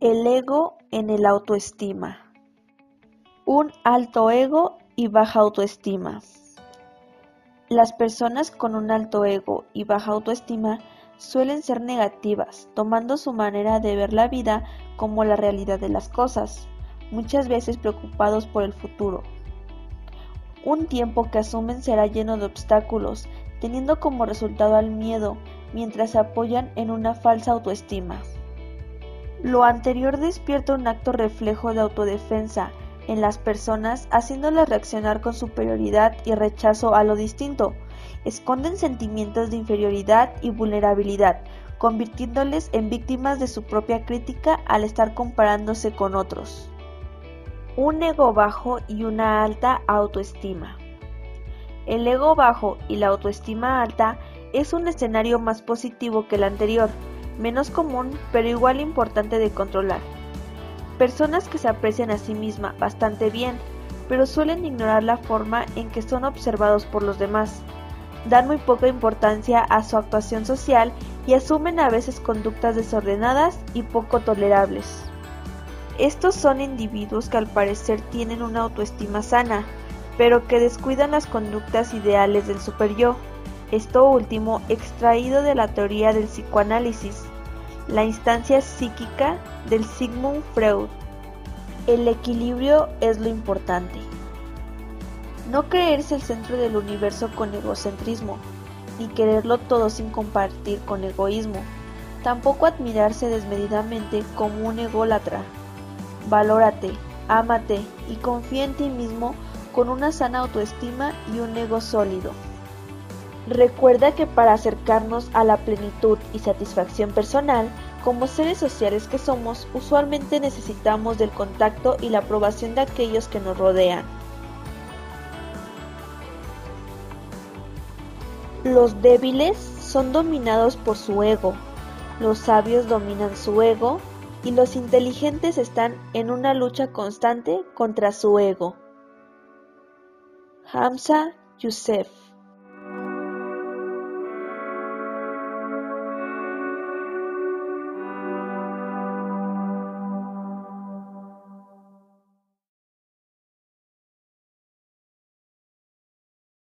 El ego en el autoestima. Un alto ego y baja autoestima. Las personas con un alto ego y baja autoestima suelen ser negativas, tomando su manera de ver la vida como la realidad de las cosas, muchas veces preocupados por el futuro. Un tiempo que asumen será lleno de obstáculos, teniendo como resultado al miedo, mientras se apoyan en una falsa autoestima. Lo anterior despierta un acto reflejo de autodefensa en las personas, haciéndolas reaccionar con superioridad y rechazo a lo distinto. Esconden sentimientos de inferioridad y vulnerabilidad, convirtiéndoles en víctimas de su propia crítica al estar comparándose con otros. Un ego bajo y una alta autoestima. El ego bajo y la autoestima alta es un escenario más positivo que el anterior, menos común pero igual importante de controlar. Personas que se aprecian a sí misma bastante bien, pero suelen ignorar la forma en que son observados por los demás. Dan muy poca importancia a su actuación social y asumen a veces conductas desordenadas y poco tolerables. Estos son individuos que al parecer tienen una autoestima sana, pero que descuidan las conductas ideales del superyo, esto último extraído de la teoría del psicoanálisis, la instancia psíquica del Sigmund Freud. El equilibrio es lo importante. No creerse el centro del universo con egocentrismo, ni quererlo todo sin compartir con egoísmo. Tampoco admirarse desmedidamente como un ególatra. Valórate, ámate y confía en ti mismo con una sana autoestima y un ego sólido. Recuerda que para acercarnos a la plenitud y satisfacción personal, como seres sociales que somos, usualmente necesitamos del contacto y la aprobación de aquellos que nos rodean. Los débiles son dominados por su ego, los sabios dominan su ego y los inteligentes están en una lucha constante contra su ego. Hamza Youssef